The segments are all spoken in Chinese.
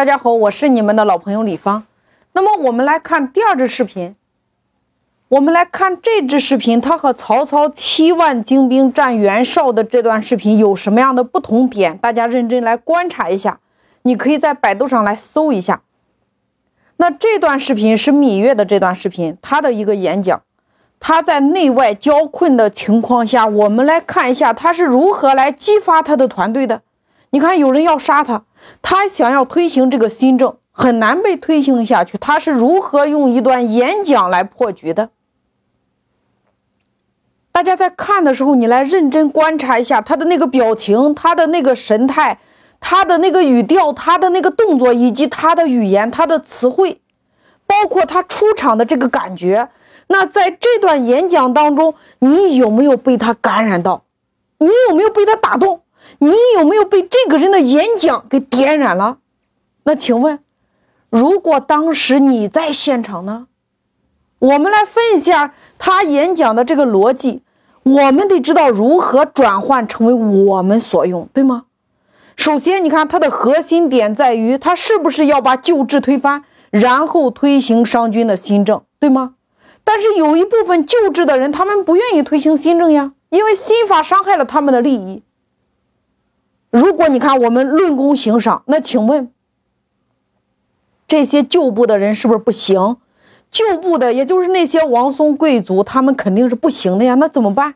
大家好，我是你们的老朋友李芳。那么我们来看第二支视频。我们来看这支视频，它和曹操七万精兵战袁绍的这段视频有什么样的不同点？大家认真来观察一下。你可以在百度上来搜一下。那这段视频是芈月的这段视频，他的一个演讲。他在内外交困的情况下，我们来看一下他是如何来激发他的团队的。你看，有人要杀他，他想要推行这个新政，很难被推行下去。他是如何用一段演讲来破局的？大家在看的时候，你来认真观察一下他的那个表情，他的那个神态，他的那个语调，他的那个动作，以及他的语言，他的词汇，包括他出场的这个感觉。那在这段演讲当中，你有没有被他感染到？你有没有被他打动？你有没有被这个人的演讲给点燃了？那请问，如果当时你在现场呢？我们来分一下他演讲的这个逻辑，我们得知道如何转换成为我们所用，对吗？首先，你看他的核心点在于他是不是要把旧制推翻，然后推行商君的新政，对吗？但是有一部分旧制的人，他们不愿意推行新政呀，因为新法伤害了他们的利益。如果你看我们论功行赏，那请问这些旧部的人是不是不行？旧部的，也就是那些王孙贵族，他们肯定是不行的呀。那怎么办？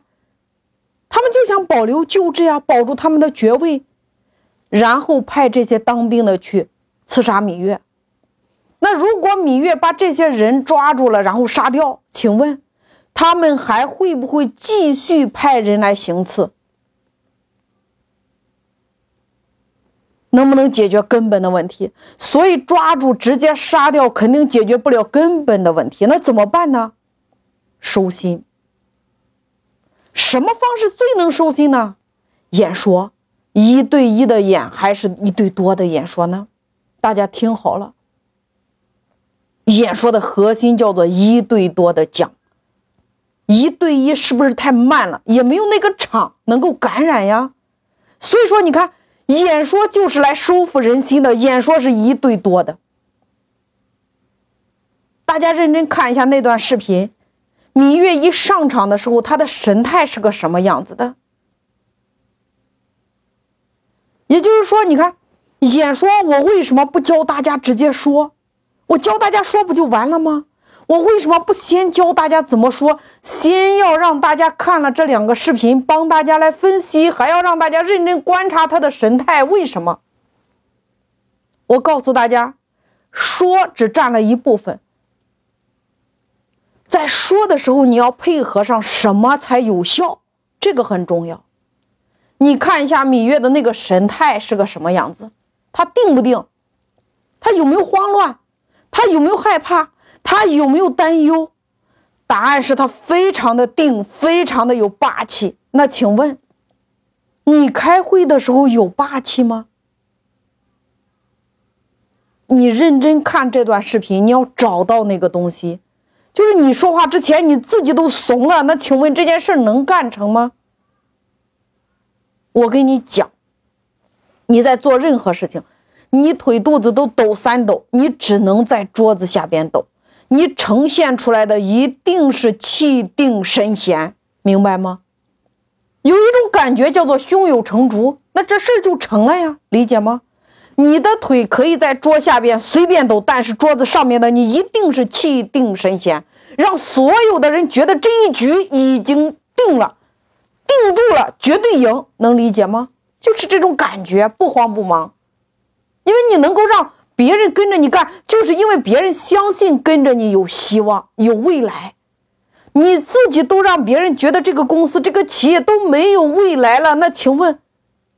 他们就想保留旧制呀，保住他们的爵位，然后派这些当兵的去刺杀芈月。那如果芈月把这些人抓住了，然后杀掉，请问他们还会不会继续派人来行刺？能不能解决根本的问题？所以抓住直接杀掉肯定解决不了根本的问题。那怎么办呢？收心。什么方式最能收心呢？演说，一对一的演还是一对多的演说呢？大家听好了，演说的核心叫做一对多的讲。一对一是不是太慢了？也没有那个场能够感染呀。所以说，你看。演说就是来收服人心的，演说是一对多的。大家认真看一下那段视频，芈月一上场的时候，她的神态是个什么样子的？也就是说，你看，演说我为什么不教大家直接说？我教大家说不就完了吗？我为什么不先教大家怎么说？先要让大家看了这两个视频，帮大家来分析，还要让大家认真观察他的神态。为什么？我告诉大家，说只占了一部分，在说的时候你要配合上什么才有效？这个很重要。你看一下芈月的那个神态是个什么样子？他定不定？他有没有慌乱？他有没有害怕？他有没有担忧？答案是他非常的定，非常的有霸气。那请问，你开会的时候有霸气吗？你认真看这段视频，你要找到那个东西，就是你说话之前你自己都怂了。那请问这件事能干成吗？我跟你讲，你在做任何事情，你腿肚子都抖三抖，你只能在桌子下边抖。你呈现出来的一定是气定神闲，明白吗？有一种感觉叫做胸有成竹，那这事儿就成了呀，理解吗？你的腿可以在桌下边随便抖，但是桌子上面的你一定是气定神闲，让所有的人觉得这一局已经定了，定住了，绝对赢，能理解吗？就是这种感觉，不慌不忙，因为你能够让。别人跟着你干，就是因为别人相信跟着你有希望、有未来。你自己都让别人觉得这个公司、这个企业都没有未来了，那请问，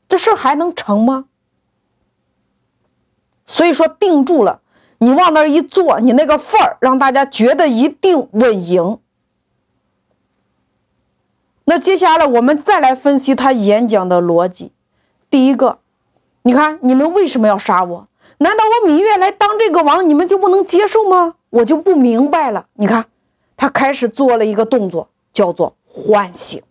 这事儿还能成吗？所以说定住了，你往那儿一坐，你那个范儿让大家觉得一定稳赢。那接下来我们再来分析他演讲的逻辑。第一个，你看你们为什么要杀我？难道我芈月来当这个王，你们就不能接受吗？我就不明白了。你看，他开始做了一个动作，叫做唤醒。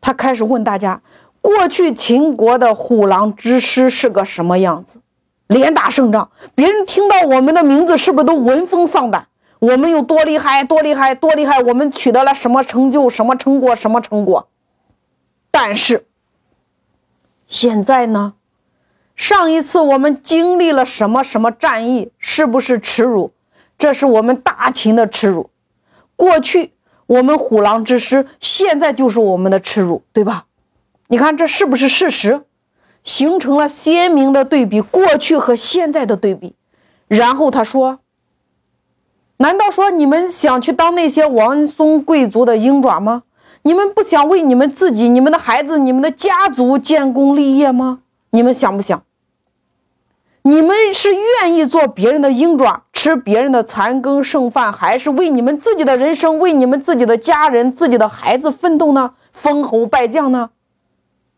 他开始问大家：过去秦国的虎狼之师是个什么样子？连打胜仗，别人听到我们的名字，是不是都闻风丧胆？我们有多厉害，多厉害，多厉害？我们取得了什么成就，什么成果，什么成果？但是现在呢？上一次我们经历了什么什么战役？是不是耻辱？这是我们大秦的耻辱。过去我们虎狼之师，现在就是我们的耻辱，对吧？你看这是不是事实？形成了鲜明的对比，过去和现在的对比。然后他说：“难道说你们想去当那些王孙贵族的鹰爪吗？你们不想为你们自己、你们的孩子、你们的家族建功立业吗？你们想不想？你们是愿意做别人的鹰爪，吃别人的残羹剩饭，还是为你们自己的人生、为你们自己的家人、自己的孩子奋斗呢？封侯拜将呢？”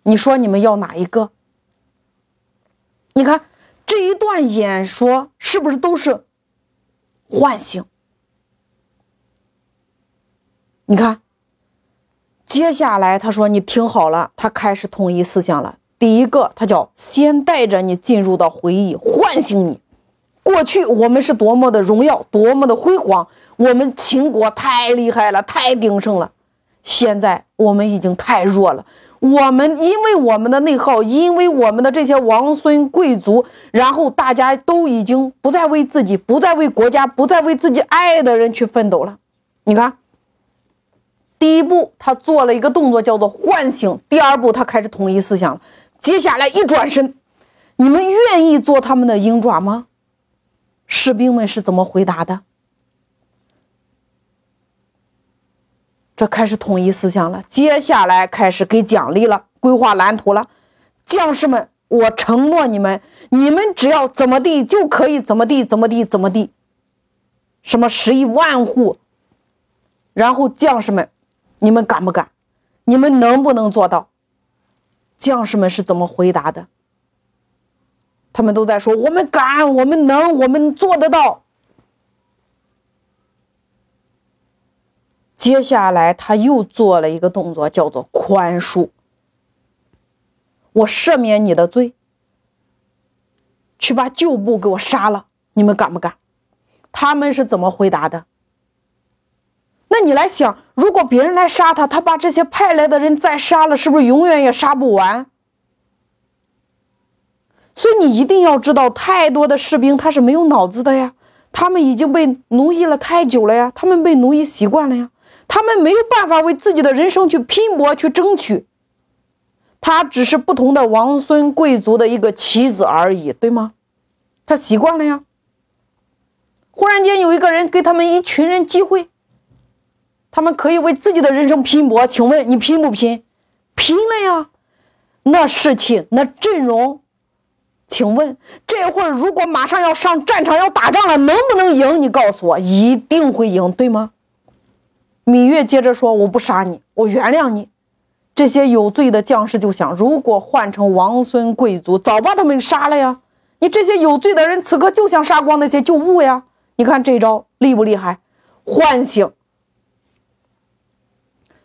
你说你们要哪一个？你看这一段演说是不是都是唤醒？你看，接下来他说：“你听好了，他开始统一思想了。第一个，他叫先带着你进入到回忆，唤醒你。过去我们是多么的荣耀，多么的辉煌，我们秦国太厉害了，太鼎盛了。现在我们已经太弱了。”我们因为我们的内耗，因为我们的这些王孙贵族，然后大家都已经不再为自己，不再为国家，不再为自己爱的人去奋斗了。你看，第一步他做了一个动作，叫做唤醒；第二步他开始统一思想了。接下来一转身，你们愿意做他们的鹰爪吗？士兵们是怎么回答的？这开始统一思想了，接下来开始给奖励了，规划蓝图了。将士们，我承诺你们，你们只要怎么地就可以怎么地，怎么地，怎么地。什么十亿万户？然后将士们，你们敢不敢？你们能不能做到？将士们是怎么回答的？他们都在说：我们敢，我们能，我们做得到。接下来，他又做了一个动作，叫做宽恕。我赦免你的罪，去把旧部给我杀了。你们敢不敢？他们是怎么回答的？那你来想，如果别人来杀他，他把这些派来的人再杀了，是不是永远也杀不完？所以你一定要知道，太多的士兵他是没有脑子的呀，他们已经被奴役了太久了呀，他们被奴役习惯了呀。他们没有办法为自己的人生去拼搏、去争取，他只是不同的王孙贵族的一个棋子而已，对吗？他习惯了呀。忽然间有一个人给他们一群人机会，他们可以为自己的人生拼搏。请问你拼不拼？拼了呀！那士气、那阵容，请问这会儿如果马上要上战场要打仗了，能不能赢？你告诉我，一定会赢，对吗？芈月接着说：“我不杀你，我原谅你。”这些有罪的将士就想：如果换成王孙贵族，早把他们杀了呀！你这些有罪的人，此刻就想杀光那些旧物呀！你看这招厉不厉害？唤醒。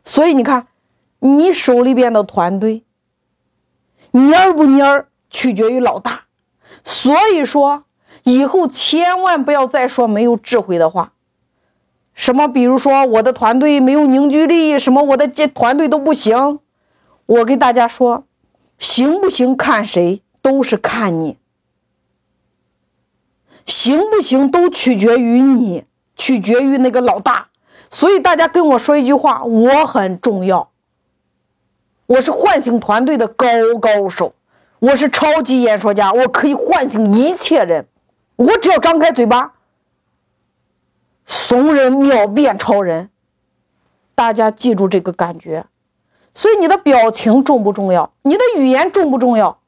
所以你看，你手里边的团队蔫不蔫，取决于老大。所以说，以后千万不要再说没有智慧的话。什么？比如说我的团队没有凝聚力，什么我的这团队都不行。我给大家说，行不行看谁，都是看你。行不行都取决于你，取决于那个老大。所以大家跟我说一句话，我很重要。我是唤醒团队的高高手，我是超级演说家，我可以唤醒一切人。我只要张开嘴巴。怂人秒变超人，大家记住这个感觉。所以你的表情重不重要？你的语言重不重要？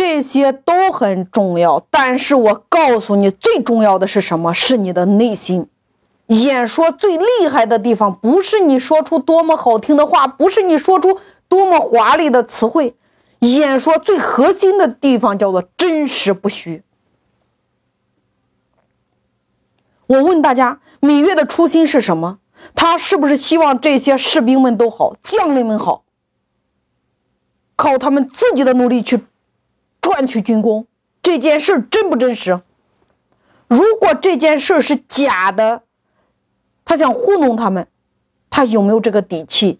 这些都很重要。但是我告诉你，最重要的是什么？是你的内心。演说最厉害的地方，不是你说出多么好听的话，不是你说出多么华丽的词汇。演说最核心的地方叫做真实不虚。我问大家，芈月的初心是什么？他是不是希望这些士兵们都好，将领们好，靠他们自己的努力去赚取军功？这件事真不真实？如果这件事是假的，他想糊弄他们，他有没有这个底气？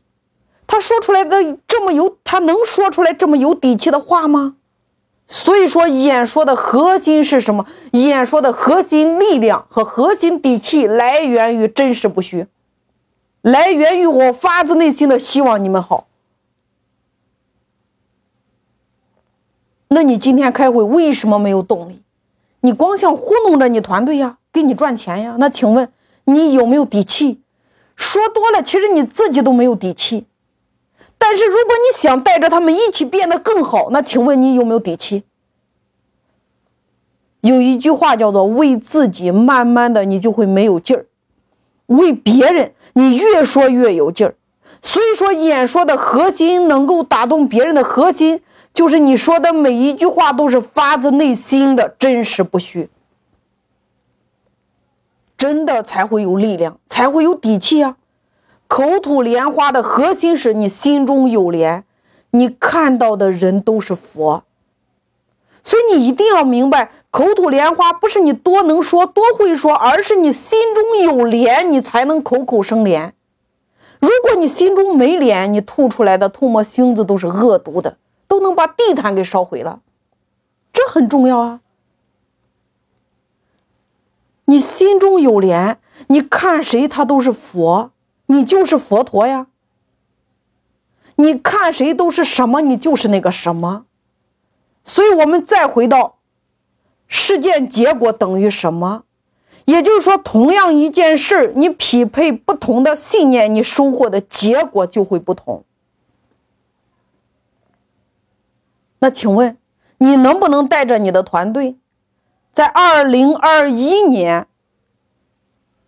他说出来的这么有，他能说出来这么有底气的话吗？所以说，演说的核心是什么？演说的核心力量和核心底气来源于真实不虚，来源于我发自内心的希望你们好。那你今天开会为什么没有动力？你光想糊弄着你团队呀，给你赚钱呀？那请问你有没有底气？说多了，其实你自己都没有底气。但是如果你想带着他们一起变得更好，那请问你有没有底气？有一句话叫做“为自己慢慢的你就会没有劲儿，为别人你越说越有劲儿”。所以说，演说的核心能够打动别人的核心。就是你说的每一句话都是发自内心的，真实不虚，真的才会有力量，才会有底气啊！口吐莲花的核心是你心中有莲，你看到的人都是佛，所以你一定要明白，口吐莲花不是你多能说、多会说，而是你心中有莲，你才能口口生莲。如果你心中没莲，你吐出来的唾沫星子都是恶毒的。都能把地毯给烧毁了，这很重要啊！你心中有莲，你看谁他都是佛，你就是佛陀呀。你看谁都是什么，你就是那个什么。所以，我们再回到事件结果等于什么？也就是说，同样一件事你匹配不同的信念，你收获的结果就会不同。那请问，你能不能带着你的团队，在二零二一年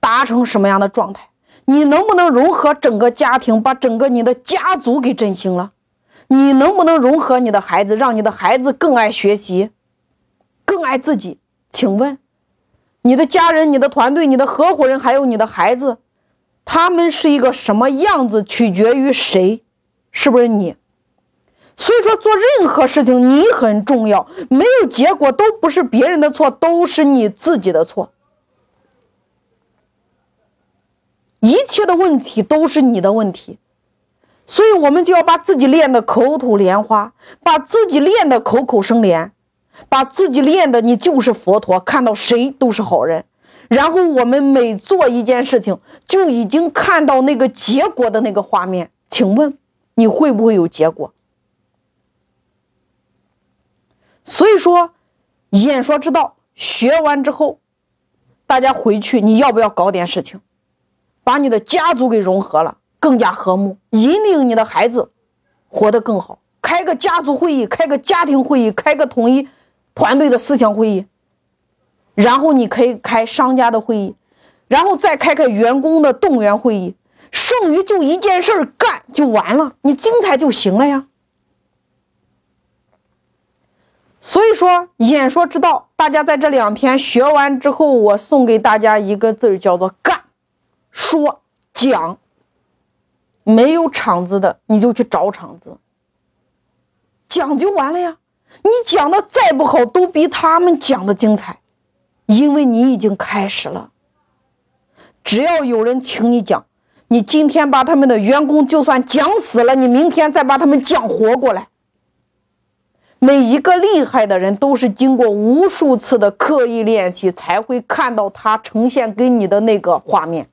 达成什么样的状态？你能不能融合整个家庭，把整个你的家族给振兴了？你能不能融合你的孩子，让你的孩子更爱学习，更爱自己？请问，你的家人、你的团队、你的合伙人，还有你的孩子，他们是一个什么样子？取决于谁？是不是你？所以说，做任何事情你很重要，没有结果都不是别人的错，都是你自己的错。一切的问题都是你的问题，所以我们就要把自己练的口吐莲花，把自己练的口口生莲，把自己练的你就是佛陀，看到谁都是好人。然后我们每做一件事情，就已经看到那个结果的那个画面。请问你会不会有结果？所以说，演说之道学完之后，大家回去你要不要搞点事情，把你的家族给融合了，更加和睦，引领你的孩子活得更好。开个家族会议，开个家庭会议，开个统一团队的思想会议，然后你可以开商家的会议，然后再开开员工的动员会议，剩余就一件事干就完了，你精彩就行了呀。所以说，演说之道，大家在这两天学完之后，我送给大家一个字叫做“干”。说讲，没有场子的，你就去找场子讲就完了呀。你讲的再不好，都比他们讲的精彩，因为你已经开始了。只要有人请你讲，你今天把他们的员工就算讲死了，你明天再把他们讲活过来。每一个厉害的人都是经过无数次的刻意练习，才会看到他呈现给你的那个画面。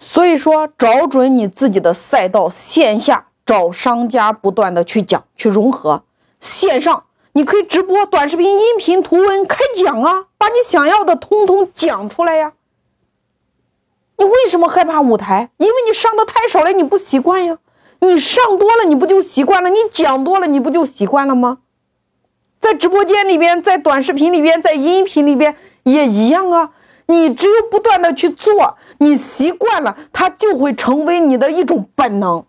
所以说，找准你自己的赛道，线下找商家，不断的去讲，去融合；线上你可以直播、短视频、音频、图文开讲啊，把你想要的通通讲出来呀。你为什么害怕舞台？因为你上的太少了，你不习惯呀。你上多了，你不就习惯了？你讲多了，你不就习惯了吗？在直播间里边，在短视频里边，在音频里边也一样啊。你只有不断的去做，你习惯了，它就会成为你的一种本能。